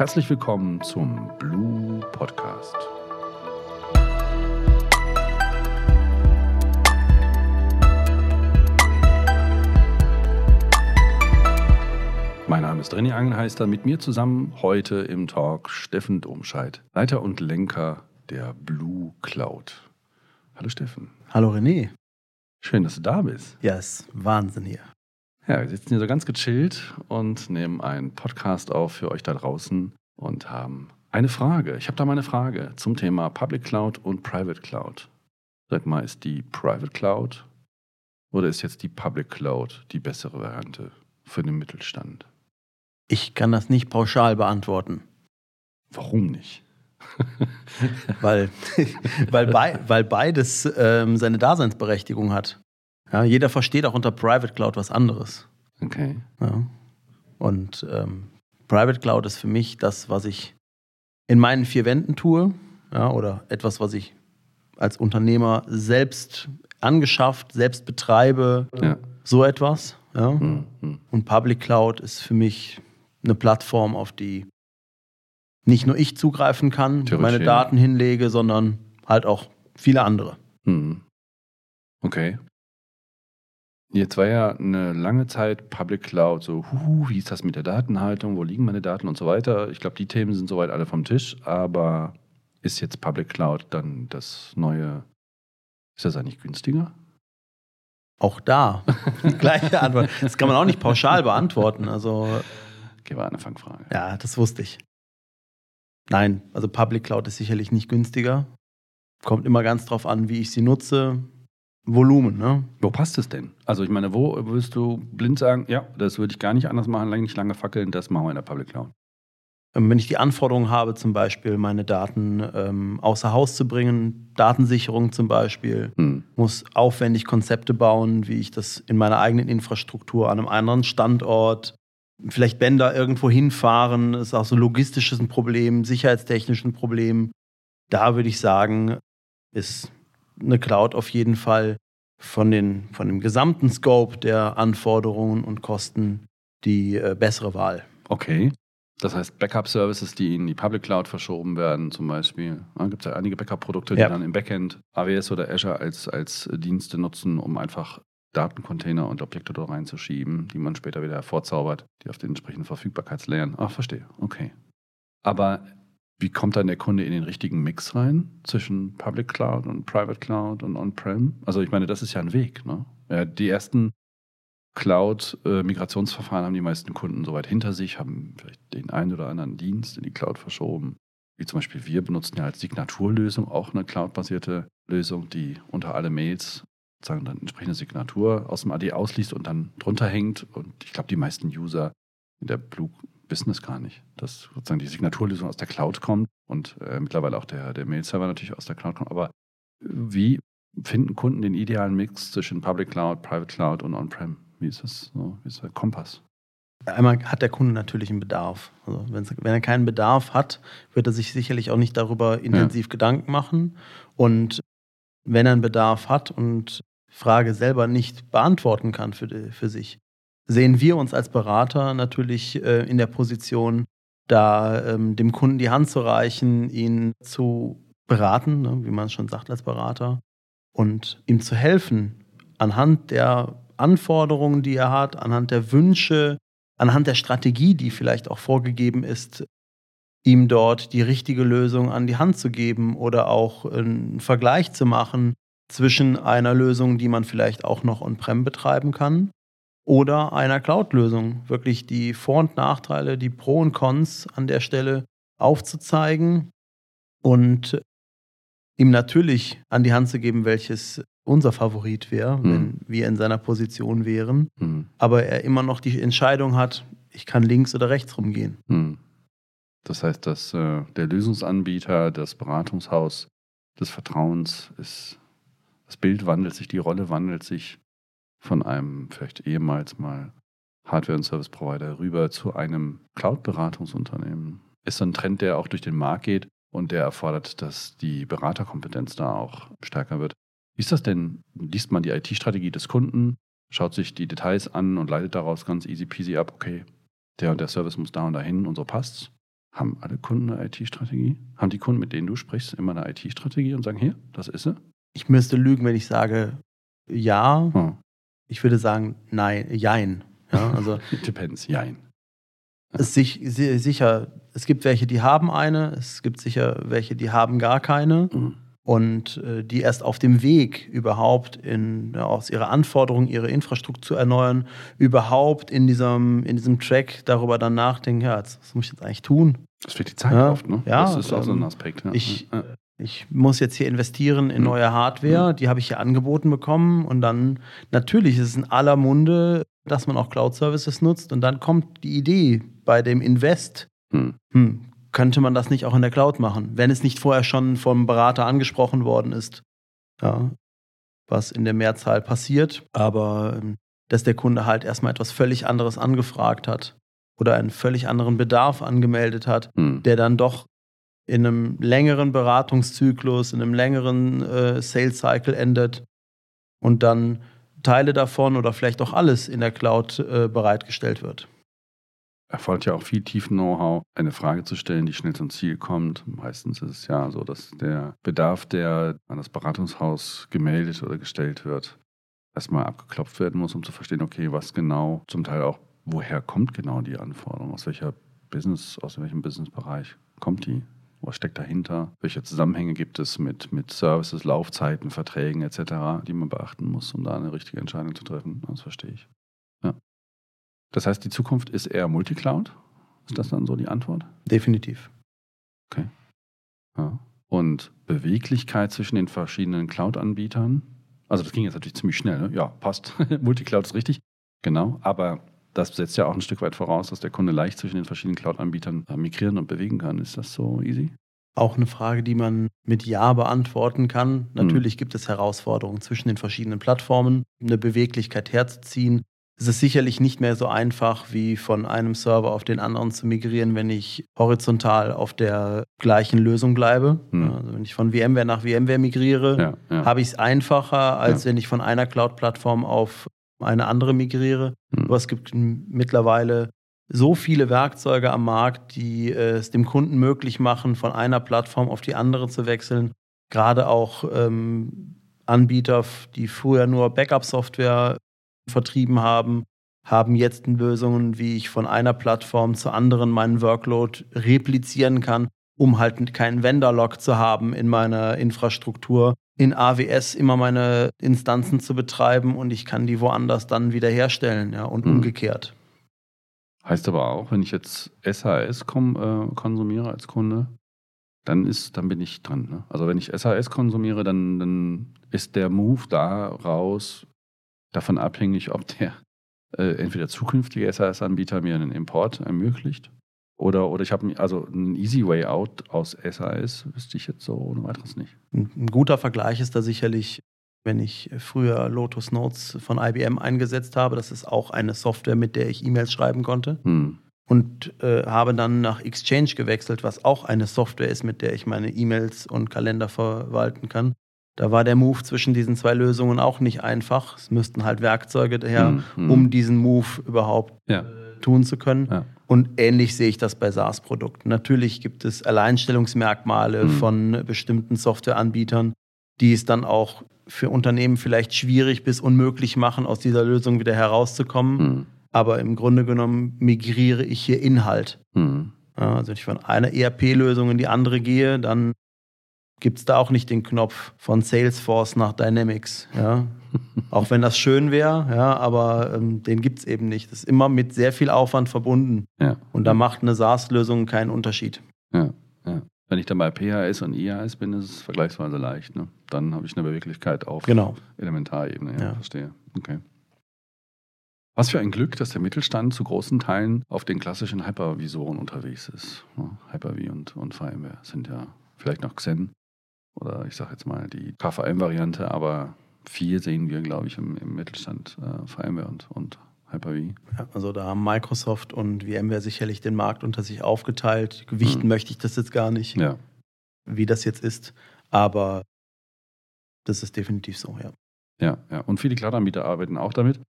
Herzlich willkommen zum Blue Podcast. Mein Name ist René Angelheister. Mit mir zusammen heute im Talk Steffen Domscheit, Leiter und Lenker der Blue Cloud. Hallo Steffen. Hallo René. Schön, dass du da bist. Ja, ist Wahnsinn hier. Ja, wir sitzen hier so ganz gechillt und nehmen einen Podcast auf für euch da draußen und haben eine Frage. Ich habe da mal eine Frage zum Thema Public Cloud und Private Cloud. Sag mal, ist die Private Cloud oder ist jetzt die Public Cloud die bessere Variante für den Mittelstand? Ich kann das nicht pauschal beantworten. Warum nicht? weil, weil, bei, weil beides ähm, seine Daseinsberechtigung hat. Ja, jeder versteht auch unter Private Cloud was anderes. Okay. Ja. Und ähm, Private Cloud ist für mich das, was ich in meinen vier Wänden tue, ja, oder etwas, was ich als Unternehmer selbst angeschafft, selbst betreibe, Ja. so etwas. Ja. Hm, hm. Und Public Cloud ist für mich eine Plattform, auf die nicht nur ich zugreifen kann, meine. Daten hinlege, sondern halt auch viele andere. Hm. Okay. Jetzt war ja eine lange Zeit Public Cloud so, huhu, wie ist das mit der Datenhaltung, wo liegen meine Daten und so weiter. Ich glaube, die Themen sind soweit alle vom Tisch, aber ist jetzt Public Cloud dann das neue, ist das eigentlich günstiger? Auch da gleiche Antwort. Das kann man auch nicht pauschal beantworten. Also Okay, war eine Fangfrage. ja, das wusste ich. Nein, also Public Cloud ist sicherlich nicht günstiger. Kommt immer ganz drauf an, wie ich sie nutze. Volumen, ne? Wo passt es denn? Also ich meine, wo würdest du blind sagen, ja, das würde ich gar nicht anders machen, lang- nicht lange fackeln, das machen wir in der Public Cloud. Ähm, Wenn ich die Anforderung habe, zum Beispiel meine Daten ähm, außer Haus zu bringen, Datensicherung zum Beispiel, Hm. muss aufwendig Konzepte bauen, wie ich das in meiner eigenen Infrastruktur an einem anderen Standort, vielleicht Bänder irgendwo hinfahren, ist auch so logistisches ein Problem, sicherheitstechnisch ein Problem. Da würde ich sagen, ist eine Cloud auf jeden Fall von, den, von dem gesamten Scope der Anforderungen und Kosten die äh, bessere Wahl. Okay. Das heißt, Backup-Services, die in die Public Cloud verschoben werden, zum Beispiel. Da gibt es ja einige Backup-Produkte, die Ja. dann im Backend AWS oder Azure als, als Dienste nutzen, um einfach Datencontainer und Objekte dort reinzuschieben, die man später wieder hervorzaubert, die auf den entsprechenden Verfügbarkeitslayern. Ach, verstehe. Okay. Aber wie kommt dann der Kunde in den richtigen Mix rein zwischen Public Cloud und Private Cloud und On-Prem? Also ich meine, das ist ja ein Weg. Ne? Ja, die ersten Cloud-Migrationsverfahren haben die meisten Kunden soweit hinter sich, haben vielleicht den einen oder anderen Dienst in die Cloud verschoben. Wie zum Beispiel wir benutzen ja als Signaturlösung auch eine cloud-basierte Lösung, die unter alle Mails sozusagen dann entsprechende Signatur aus dem AD ausliest und dann drunter hängt. Und ich glaube, die meisten User in der Blue wissen es gar nicht, dass sozusagen die Signaturlösung aus der Cloud kommt und äh, mittlerweile auch der, der Mail-Server natürlich aus der Cloud kommt. Aber wie finden Kunden den idealen Mix zwischen Public Cloud, Private Cloud und On-Prem? Wie ist das so? Wie ist der Kompass? Einmal hat der Kunde natürlich einen Bedarf. Also wenn er keinen Bedarf hat, wird er sich sicherlich auch nicht darüber intensiv Gedanken machen. Und wenn er einen Bedarf hat und Frage selber nicht beantworten kann für, die, für sich, sehen wir uns als Berater natürlich äh, in der Position, da ähm, dem Kunden die Hand zu reichen, ihn zu beraten, ne, wie man es schon sagt als Berater, und ihm zu helfen, anhand der Anforderungen, die er hat, anhand der Wünsche, anhand der Strategie, die vielleicht auch vorgegeben ist, ihm dort die richtige Lösung an die Hand zu geben oder auch einen Vergleich zu machen zwischen einer Lösung, die man vielleicht auch noch on-prem betreiben kann, oder einer Cloud-Lösung. Wirklich die Vor- und Nachteile, die Pro und Cons an der Stelle aufzuzeigen und ihm natürlich an die Hand zu geben, welches unser Favorit wäre, Mhm. wenn wir in seiner Position wären Hm. aber er immer noch die Entscheidung hat, ich kann links oder rechts rumgehen. Hm. Das heißt, dass äh, der Lösungsanbieter, das Beratungshaus des Vertrauens ist, das Bild wandelt sich, die Rolle wandelt sich von einem vielleicht ehemals mal Hardware- und Service-Provider rüber zu einem Cloud-Beratungsunternehmen. Ist ein Trend, der auch durch den Markt geht und der erfordert, dass die Beraterkompetenz da auch stärker wird. Wie ist das denn? Liest man die IT-Strategie des Kunden, schaut sich die Details an und leitet daraus ganz easy peasy ab, okay, der und der Service muss da und dahin und so passt's? Haben alle Kunden eine IT-Strategie? Haben die Kunden, mit denen du sprichst, immer eine IT-Strategie und sagen, hier, das ist sie? Ich müsste lügen, wenn ich sage ja. Oh. Ich würde sagen nein, jein. Ja, also Depends, jein. es sich, si- sicher, es gibt welche, die haben eine, es gibt sicher welche, die haben gar keine. Mhm. und äh, die erst auf dem Weg überhaupt in, ja, aus ihrer Anforderung, ihre Infrastruktur zu erneuern, überhaupt in diesem, in diesem Track darüber dann nachdenken, ja, was muss ich jetzt eigentlich tun? Das wird die Zeit Ja, oft, ne? ja, das ist auch so ein ähm, Aspekt. Ja. ich-. Ich muss jetzt hier investieren in Mhm. neue Hardware, die habe ich hier angeboten bekommen und dann natürlich ist es in aller Munde, dass man auch Cloud-Services nutzt und dann kommt die Idee bei dem Invest, Hm. hm, könnte man das nicht auch in der Cloud machen, wenn es nicht vorher schon vom Berater angesprochen worden ist. Ja, was in der Mehrzahl passiert, aber ähm, dass der Kunde halt erstmal etwas völlig anderes angefragt hat oder einen völlig anderen Bedarf angemeldet hat, Hm. der dann doch in einem längeren Beratungszyklus, in einem längeren äh, Sales Cycle endet und dann Teile davon oder vielleicht auch alles in der Cloud äh, bereitgestellt wird. erfordert ja auch viel tiefen Know-how, eine Frage zu stellen, die schnell zum Ziel kommt. Meistens ist es ja so, dass der Bedarf, der an das Beratungshaus gemeldet oder gestellt wird, erstmal abgeklopft werden muss, um zu verstehen, okay, was genau, zum Teil auch, woher kommt genau die Anforderung, aus welcher Business, aus welchem Businessbereich kommt die? Was steckt dahinter? Welche Zusammenhänge gibt es mit, mit Services, Laufzeiten, Verträgen etc., die man beachten muss, um da eine richtige Entscheidung zu treffen? Das verstehe ich. Ja. Das heißt, die Zukunft ist eher Multicloud? Ist das dann so die Antwort? Definitiv. Ja. Und Beweglichkeit zwischen den verschiedenen Cloud-Anbietern? Also das ging jetzt natürlich ziemlich schnell. Ne? Ja, passt. Multicloud ist richtig. Genau. Aber das setzt ja auch ein Stück weit voraus, dass der Kunde leicht zwischen den verschiedenen Cloud-Anbietern äh, migrieren und bewegen kann. Ist das so easy? Auch eine Frage, die man mit Ja beantworten kann. Natürlich gibt es Herausforderungen zwischen den verschiedenen Plattformen, eine Beweglichkeit herzuziehen. Es ist sicherlich nicht mehr so einfach, wie von einem Server auf den anderen zu migrieren, wenn ich horizontal auf der gleichen Lösung bleibe. Hm. Also wenn ich von VMware nach VMware migriere, Ja, ja. habe ich es einfacher, als Ja. wenn ich von einer Cloud-Plattform auf eine andere migriere. Hm. Aber es gibt mittlerweile so viele Werkzeuge am Markt, die äh, es dem Kunden möglich machen, von einer Plattform auf die andere zu wechseln. Gerade auch ähm, Anbieter, die früher nur Backup-Software vertrieben haben, haben jetzt Lösungen, wie ich von einer Plattform zur anderen meinen Workload replizieren kann, um halt keinen Vendor-Lock zu haben in meiner Infrastruktur, in AWS immer meine Instanzen zu betreiben und ich kann die woanders dann wieder herstellen ja, und Mhm. umgekehrt. Heißt aber auch, wenn ich jetzt SAS kom äh, konsumiere als Kunde, dann ist, dann bin ich dran. Ne? Also wenn ich SAS konsumiere, dann, dann ist der Move da raus davon abhängig, ob der äh, entweder zukünftige SAS-Anbieter mir einen Import ermöglicht oder, oder ich habe also einen easy way out aus SAS wüsste ich jetzt so ohne weiteres nicht. Ein, ein guter Vergleich ist da sicherlich, wenn ich früher Lotus Notes von IBM eingesetzt habe. Das ist auch eine Software, mit der ich E-Mails schreiben konnte. Hm. Und äh, habe dann nach Exchange gewechselt, was auch eine Software ist, mit der ich meine E-Mails und Kalender verwalten kann. Da war der Move zwischen diesen zwei Lösungen auch nicht einfach. Es müssten halt Werkzeuge daher, Hm, hm. um diesen Move überhaupt Ja. äh, tun zu können. Ja. Und ähnlich sehe ich das bei SaaS-Produkten. Natürlich gibt es Alleinstellungsmerkmale Mhm. von bestimmten Softwareanbietern, die es dann auch für Unternehmen vielleicht schwierig bis unmöglich machen, aus dieser Lösung wieder herauszukommen. Hm. Aber im Grunde genommen migriere ich hier Inhalt. Hm. Ja, also wenn ich von einer ERP-Lösung in die andere gehe, dann gibt es da auch nicht den Knopf von Salesforce nach Dynamics. Ja? auch wenn das schön wäre, ja, aber ähm, den gibt es eben nicht. Das ist immer mit sehr viel Aufwand verbunden. Ja. Und da macht eine SaaS-Lösung keinen Unterschied. Ja, ja. Wenn ich dann bei PHS und IHS bin, ist es vergleichsweise leicht. Ne? Dann habe ich eine Beweglichkeit auf Genau. Elementarebene. Ja, Ja. verstehe. Okay. Was für ein Glück, dass der Mittelstand zu großen Teilen auf den klassischen Hypervisoren unterwegs ist. Hyper-V und, und VMware sind ja vielleicht noch Xen oder ich sage jetzt mal die KVM-Variante, aber viel sehen wir, glaube ich, im, im Mittelstand äh, VMware und, und Hyper-V. Ja, also da haben Microsoft und VMware sicherlich den Markt unter sich aufgeteilt. Gewichten Mhm. möchte ich das jetzt gar nicht, Ja. wie das jetzt ist. Aber das ist definitiv so, ja. Ja, ja. Und viele Cloud-Anbieter arbeiten auch damit.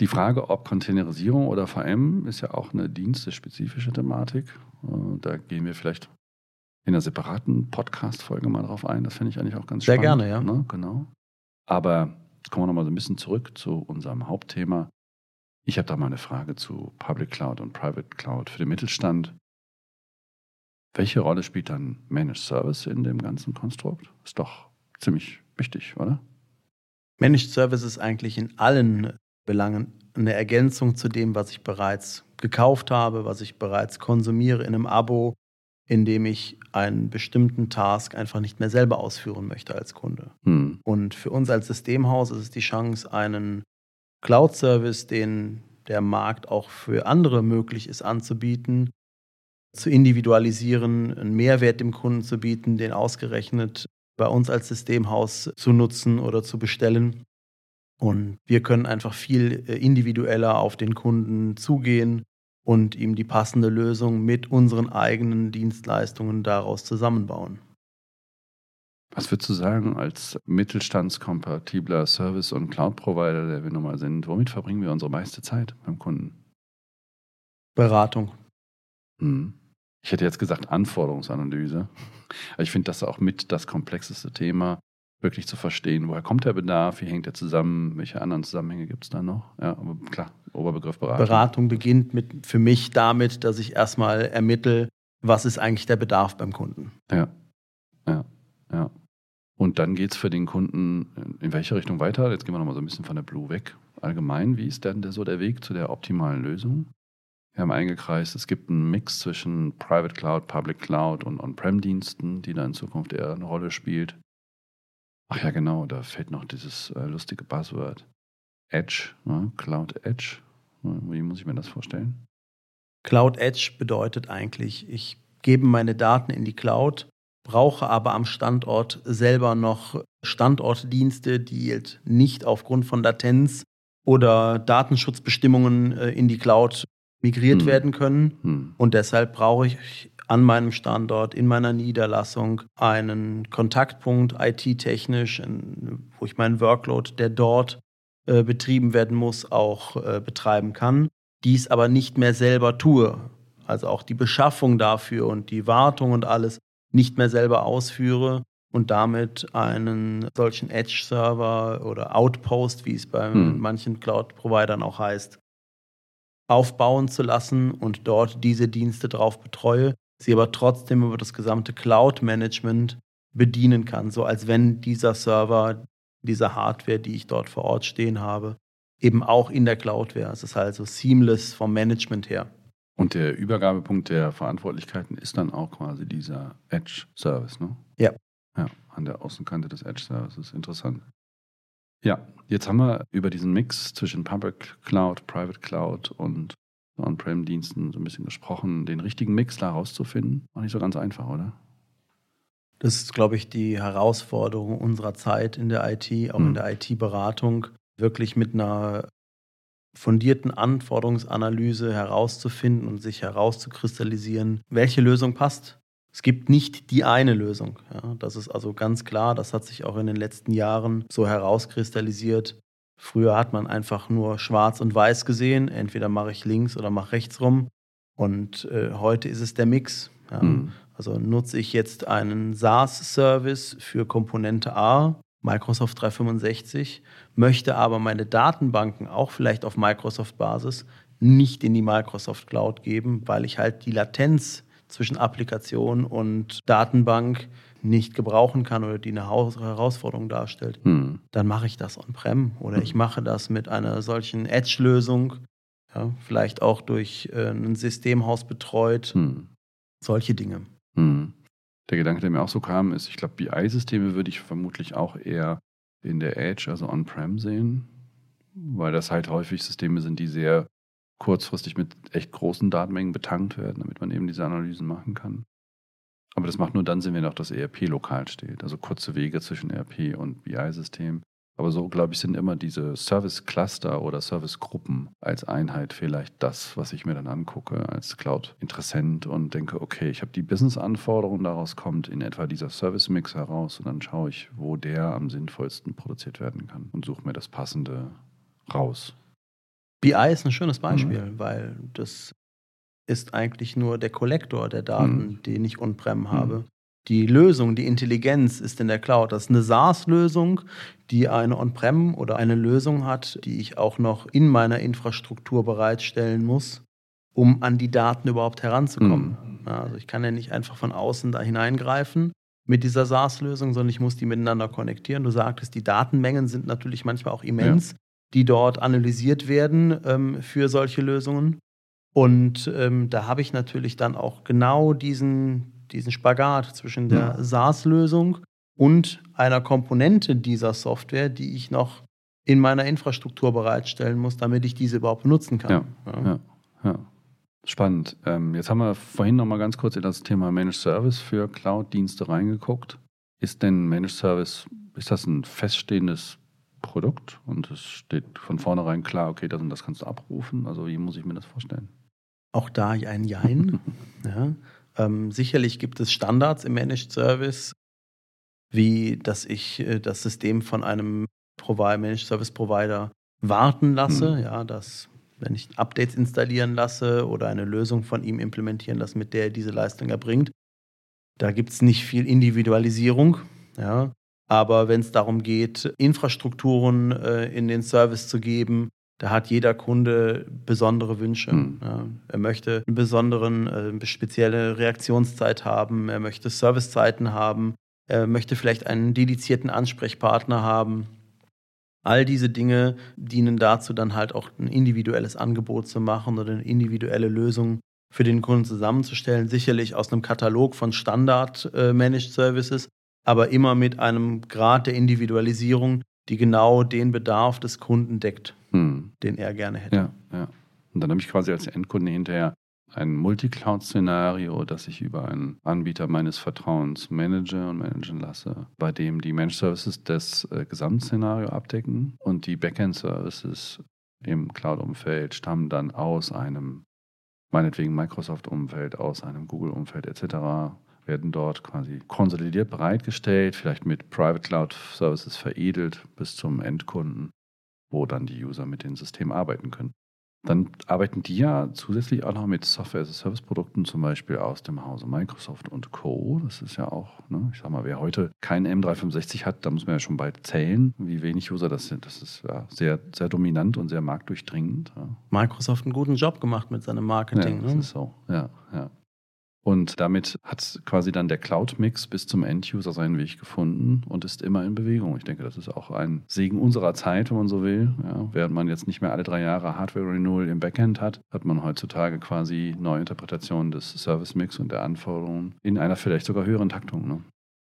Die Frage, ob Containerisierung oder VM, ist ja auch eine dienstespezifische Thematik. Äh, da gehen wir vielleicht in einer separaten Podcast-Folge mal drauf ein. Das finde ich eigentlich auch ganz Sehr spannend. gerne, ja. Ne? Genau. Aber jetzt kommen wir nochmal so ein bisschen zurück zu unserem Hauptthema. Ich habe da mal eine Frage zu Public Cloud und Private Cloud für den Mittelstand. Welche Rolle spielt dann Managed Service in dem ganzen Konstrukt? Ist doch ziemlich wichtig, oder? Managed Service ist eigentlich in allen Belangen eine Ergänzung zu dem, was ich bereits gekauft habe, was ich bereits konsumiere in einem Abo, in dem ich einen bestimmten Task einfach nicht mehr selber ausführen möchte als Kunde. Hm. Und für uns als Systemhaus ist es die Chance, einen Cloud-Service, den der Markt auch für andere möglich ist anzubieten, zu individualisieren, einen Mehrwert dem Kunden zu bieten, den ausgerechnet bei uns als Systemhaus zu nutzen oder zu bestellen. Und wir können einfach viel äh, individueller auf den Kunden zugehen und ihm die passende Lösung mit unseren eigenen Dienstleistungen daraus zusammenbauen. Was würdest du sagen als mittelstandskompatibler Service- und Cloud-Provider, der wir nun mal sind, womit verbringen wir unsere meiste Zeit beim Kunden? Beratung. Hm. Ich hätte jetzt gesagt Anforderungsanalyse. Ich finde das auch mit das komplexeste Thema, wirklich zu verstehen, woher kommt der Bedarf, wie hängt er zusammen, welche anderen Zusammenhänge gibt es da noch. Ja, aber klar, Oberbegriff Beratung. Beratung beginnt mit, für mich damit, dass ich erstmal ermittle, was ist eigentlich der Bedarf beim Kunden. Ja, ja, ja. Und dann geht es für den Kunden in welche Richtung weiter? Jetzt gehen wir nochmal so ein bisschen von der Blue weg. Allgemein, wie ist denn der, so der Weg zu der optimalen Lösung? Wir haben eingekreist, es gibt einen Mix zwischen Private Cloud, Public Cloud und On-Prem-Diensten, die da in Zukunft eher eine Rolle spielt. Ach ja, genau, da fällt noch dieses äh, lustige Buzzword. Edge, ne? Cloud Edge. Wie muss ich mir das vorstellen? Cloud Edge bedeutet eigentlich, ich gebe meine Daten in die Cloud, brauche aber am Standort selber noch Standortdienste, die jetzt nicht aufgrund von Latenz oder Datenschutzbestimmungen äh, in die Cloud migriert Hm. werden können. Hm. Und deshalb brauche ich an meinem Standort, in meiner Niederlassung, einen Kontaktpunkt IT-technisch, wo ich meinen Workload, der dort äh, betrieben werden muss, auch äh, betreiben kann. Dies aber nicht mehr selber tue. Also auch die Beschaffung dafür und die Wartung und alles nicht mehr selber ausführe und damit einen solchen Edge-Server oder Outpost, wie es bei Hm. manchen Cloud-Providern auch heißt, aufbauen zu lassen und dort diese Dienste drauf betreue, sie aber trotzdem über das gesamte Cloud-Management bedienen kann, so als wenn dieser Server, diese Hardware, die ich dort vor Ort stehen habe, eben auch in der Cloud wäre. Es ist also seamless vom Management her. Und der Übergabepunkt der Verantwortlichkeiten ist dann auch quasi dieser Edge-Service, ne? Ja. Ja, an der Außenkante des Edge-Services. Interessant. Ja, jetzt haben wir über diesen Mix zwischen Public Cloud, Private Cloud und On-Prem-Diensten so ein bisschen gesprochen. Den richtigen Mix da rauszufinden, war nicht so ganz einfach, oder? Das ist, glaube ich, die Herausforderung unserer Zeit in der IT, auch Hm. in der IT-Beratung, wirklich mit einer fundierten Anforderungsanalyse herauszufinden und sich herauszukristallisieren, welche Lösung passt. Es gibt nicht die eine Lösung. Ja, das ist also ganz klar. Das hat sich auch in den letzten Jahren so herauskristallisiert. Früher hat man einfach nur schwarz und weiß gesehen. Entweder mache ich links oder mache rechts rum. Und äh, heute ist es der Mix. Ja. Hm. Also nutze ich jetzt einen SaaS-Service für Komponente A, Microsoft 365, möchte aber meine Datenbanken auch vielleicht auf Microsoft-Basis nicht in die Microsoft Cloud geben, weil ich halt die Latenz zwischen Applikation und Datenbank nicht gebrauchen kann oder die eine Haus- Herausforderung darstellt. Hm. Dann mache ich das on-prem oder ich mache das mit einer solchen Edge-Lösung, ja, vielleicht auch durch äh, ein Systemhaus betreut, Hm. solche Dinge. Hm. Der Gedanke, der mir auch so kam, ist, ich glaube, BI-Systeme würde ich vermutlich auch eher in der Edge, also on-prem sehen, weil das halt häufig Systeme sind, die sehr kurzfristig mit echt großen Datenmengen betankt werden, damit man eben diese Analysen machen kann. Aber das macht nur dann Sinn, wenn auch das ERP lokal steht, also kurze Wege zwischen ERP und BI-System. Aber so, glaube ich, sind immer diese Service-Cluster oder Service-Gruppen als Einheit vielleicht das, was ich mir dann angucke als Cloud-Interessent und denke, okay, ich habe die Business-Anforderung, daraus kommt in etwa dieser Service-Mix heraus und dann schaue ich, wo der am sinnvollsten produziert werden kann und suche mir das Passende raus. BI ist ein schönes Beispiel, mhm. weil das ist eigentlich nur der Kollektor der Daten, mhm. den ich on-prem mhm. habe. Die Lösung, die Intelligenz ist in der Cloud. Das ist eine SaaS-Lösung, die eine On-Prem oder eine Lösung hat, die ich auch noch in meiner Infrastruktur bereitstellen muss, um an die Daten überhaupt heranzukommen. Mhm. Also ich kann ja nicht einfach von außen da hineingreifen mit dieser SaaS-Lösung, sondern ich muss die miteinander konnektieren. Du sagtest, die Datenmengen sind natürlich manchmal auch immens, ja. die dort analysiert werden ähm, für solche Lösungen. Und ähm, da habe ich natürlich dann auch genau diesen, diesen Spagat zwischen der ja. SaaS-Lösung und einer Komponente dieser Software, die ich noch in meiner Infrastruktur bereitstellen muss, damit ich diese überhaupt benutzen kann. Ja, ja, ja. Spannend. Ähm, jetzt haben wir vorhin noch mal ganz kurz in das Thema Managed Service für Cloud-Dienste reingeguckt. Ist denn Managed Service, ist das ein feststehendes Produkt und es steht von vornherein klar, okay, das und das kannst du abrufen? Also wie muss ich mir das vorstellen? Auch da ein Jein. ja. Ähm, sicherlich gibt es Standards im Managed Service, wie dass ich äh, das System von einem Provider, Managed Service Provider warten lasse, mhm. ja, dass wenn ich Updates installieren lasse oder eine Lösung von ihm implementieren lasse, mit der er diese Leistung erbringt. Da gibt es nicht viel Individualisierung, ja. Aber wenn es darum geht, Infrastrukturen äh, in den Service zu geben, da hat jeder Kunde besondere Wünsche. Mhm. Ja. Er möchte eine besonderen, äh, spezielle Reaktionszeit haben, er möchte Servicezeiten haben, er möchte vielleicht einen dedizierten Ansprechpartner haben. All diese Dinge dienen dazu, dann halt auch ein individuelles Angebot zu machen oder eine individuelle Lösung für den Kunden zusammenzustellen. Sicherlich aus einem Katalog von Standard-Managed äh, Services, aber immer mit einem Grad der Individualisierung, die genau den Bedarf des Kunden deckt, hm. den er gerne hätte. Ja, ja. Und dann habe ich quasi als Endkunde hinterher ein Multicloud-Szenario, das ich über einen Anbieter meines Vertrauens manage und managen lasse, bei dem die Managed Services das äh, Gesamtszenario abdecken und die Backend-Services im Cloud-Umfeld stammen dann aus einem, meinetwegen Microsoft-Umfeld, aus einem Google-Umfeld etc., werden dort quasi konsolidiert bereitgestellt, vielleicht mit Private Cloud Services veredelt bis zum Endkunden, wo dann die User mit dem System arbeiten können. Dann arbeiten die ja zusätzlich auch noch mit Software-as-a-Service-Produkten, zum Beispiel aus dem Hause Microsoft und Co. Das ist ja auch, ne, ich sag mal, wer heute kein M365 hat, da muss man ja schon bald zählen, wie wenig User das sind. Das ist ja sehr, sehr dominant und sehr marktdurchdringend. Ja. Microsoft einen guten Job gemacht mit seinem Marketing. Ja, das ne? ist so, ja, ja. Und damit hat quasi dann der Cloud-Mix bis zum End-User seinen Weg gefunden und ist immer in Bewegung. Ich denke, das ist auch ein Segen unserer Zeit, wenn man so will. Ja, während man jetzt nicht mehr alle drei Jahre Hardware-Renewal im Backend hat, hat man heutzutage quasi neue Interpretationen des Service-Mix und der Anforderungen in einer vielleicht sogar höheren Taktung. Ne?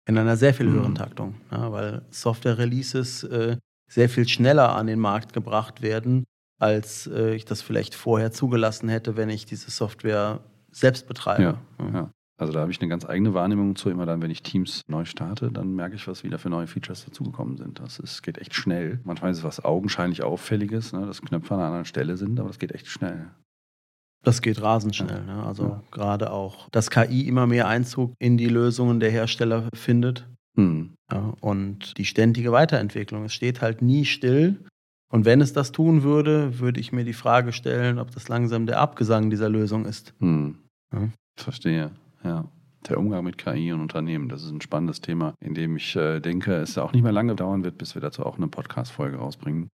In einer sehr viel höheren mhm. Taktung, ja, weil Software-Releases äh, sehr viel schneller an den Markt gebracht werden, als äh, ich das vielleicht vorher zugelassen hätte, wenn ich diese Software selbst betreibe. Ja, ja. Also da habe ich eine ganz eigene Wahrnehmung zu. Immer dann, wenn ich Teams neu starte, dann merke ich, was wieder für neue Features dazugekommen sind. Das ist, geht echt schnell. Manchmal ist es was augenscheinlich Auffälliges, ne, dass Knöpfe an einer anderen Stelle sind, aber das geht echt schnell. Das geht rasend schnell. Ja. Ne? Also ja. gerade auch, dass KI immer mehr Einzug in die Lösungen der Hersteller findet. Hm. Ja, und die ständige Weiterentwicklung. Es steht halt nie still. Und wenn es das tun würde, würde ich mir die Frage stellen, ob das langsam der Abgesang dieser Lösung ist. Hm. Ja. Verstehe, ja. Der Umgang mit KI und Unternehmen, das ist ein spannendes Thema, in dem ich äh, denke, es auch nicht mehr lange dauern wird, bis wir dazu auch eine Podcast-Folge rausbringen.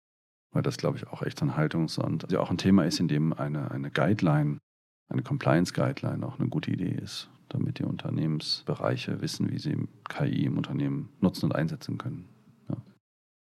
Weil das, glaube ich, auch echt ein Haltungs- und ja auch ein Thema ist, in dem eine, eine Guideline, eine Compliance-Guideline auch eine gute Idee ist, damit die Unternehmensbereiche wissen, wie sie KI im Unternehmen nutzen und einsetzen können.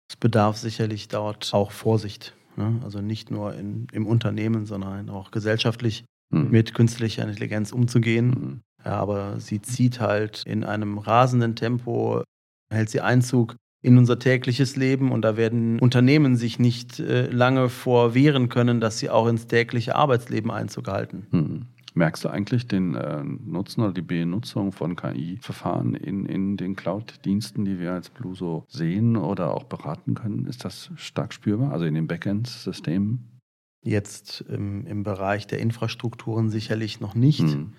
Es bedarf sicherlich dort auch Vorsicht. Ne? Also nicht nur in, im Unternehmen, sondern auch gesellschaftlich mhm. mit künstlicher Intelligenz umzugehen. Mhm. Ja, aber sie zieht halt in einem rasenden Tempo, hält sie Einzug in unser tägliches Leben und da werden Unternehmen sich nicht äh, lange vor wehren können, dass sie auch ins tägliche Arbeitsleben Einzug halten. Mhm. Merkst du eigentlich den äh, Nutzen oder die Benutzung von KI-Verfahren in, in den Cloud-Diensten, die wir als Blue so sehen oder auch beraten können? Ist das stark spürbar, also in den Backend-Systemen? Jetzt im, im Bereich der Infrastrukturen sicherlich noch nicht. Hm.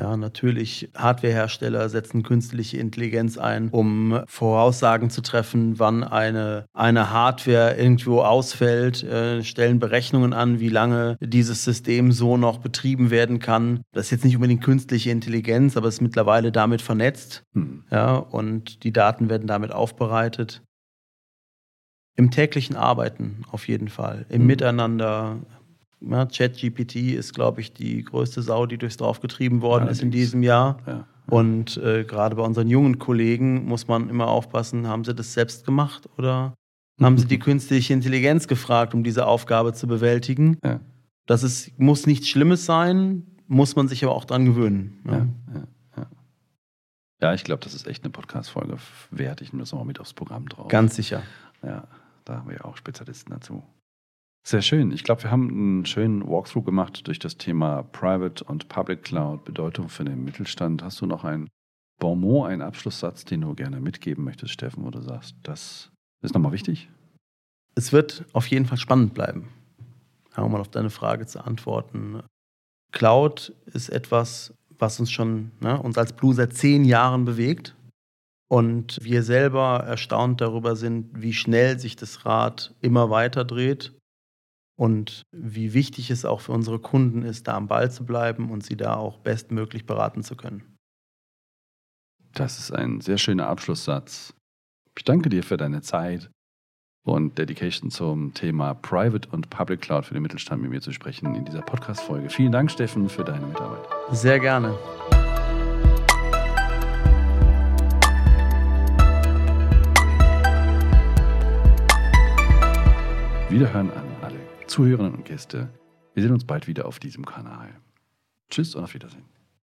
Ja, natürlich, Hardwarehersteller setzen künstliche Intelligenz ein, um Voraussagen zu treffen, wann eine, eine Hardware irgendwo ausfällt, äh, stellen Berechnungen an, wie lange dieses System so noch betrieben werden kann. Das ist jetzt nicht unbedingt künstliche Intelligenz, aber es ist mittlerweile damit vernetzt. Hm. Ja, und die Daten werden damit aufbereitet. Im täglichen Arbeiten auf jeden Fall, im hm. Miteinander, ja, ChatGPT ist, glaube ich, die größte Sau, die durchs Dorf getrieben worden Allerdings. ist in diesem Jahr. Ja. Und äh, gerade bei unseren jungen Kollegen muss man immer aufpassen, haben sie das selbst gemacht oder haben sie die künstliche Intelligenz gefragt, um diese Aufgabe zu bewältigen? Ja. Das ist, muss nichts Schlimmes sein, muss man sich aber auch dran gewöhnen. Ja, ja, ja. ja ich glaube, das ist echt eine Podcast-Folge wert. Ich nehme das nochmal mit aufs Programm drauf. Ganz sicher. Ja, da haben wir ja auch Spezialisten dazu. Sehr schön. Ich glaube, wir haben einen schönen Walkthrough gemacht durch das Thema Private und Public Cloud, Bedeutung für den Mittelstand. Hast du noch ein Bonmot, einen Abschlusssatz, den du gerne mitgeben möchtest, Steffen, wo du sagst, das ist nochmal wichtig? Es wird auf jeden Fall spannend bleiben, um mal auf deine Frage zu antworten. Cloud ist etwas, was uns schon, ne, uns als Blue seit zehn Jahren bewegt. Und wir selber erstaunt darüber sind, wie schnell sich das Rad immer weiter dreht und wie wichtig es auch für unsere Kunden ist, da am Ball zu bleiben und sie da auch bestmöglich beraten zu können. Das ist ein sehr schöner Abschlusssatz. Ich danke dir für deine Zeit und Dedication zum Thema Private und Public Cloud für den Mittelstand mit mir zu sprechen in dieser Podcast-Folge. Vielen Dank, Steffen, für deine Mitarbeit. Sehr gerne. Wiederhören an Zuhörerinnen und Gäste. Wir sehen uns bald wieder auf diesem Kanal. Tschüss und auf Wiedersehen.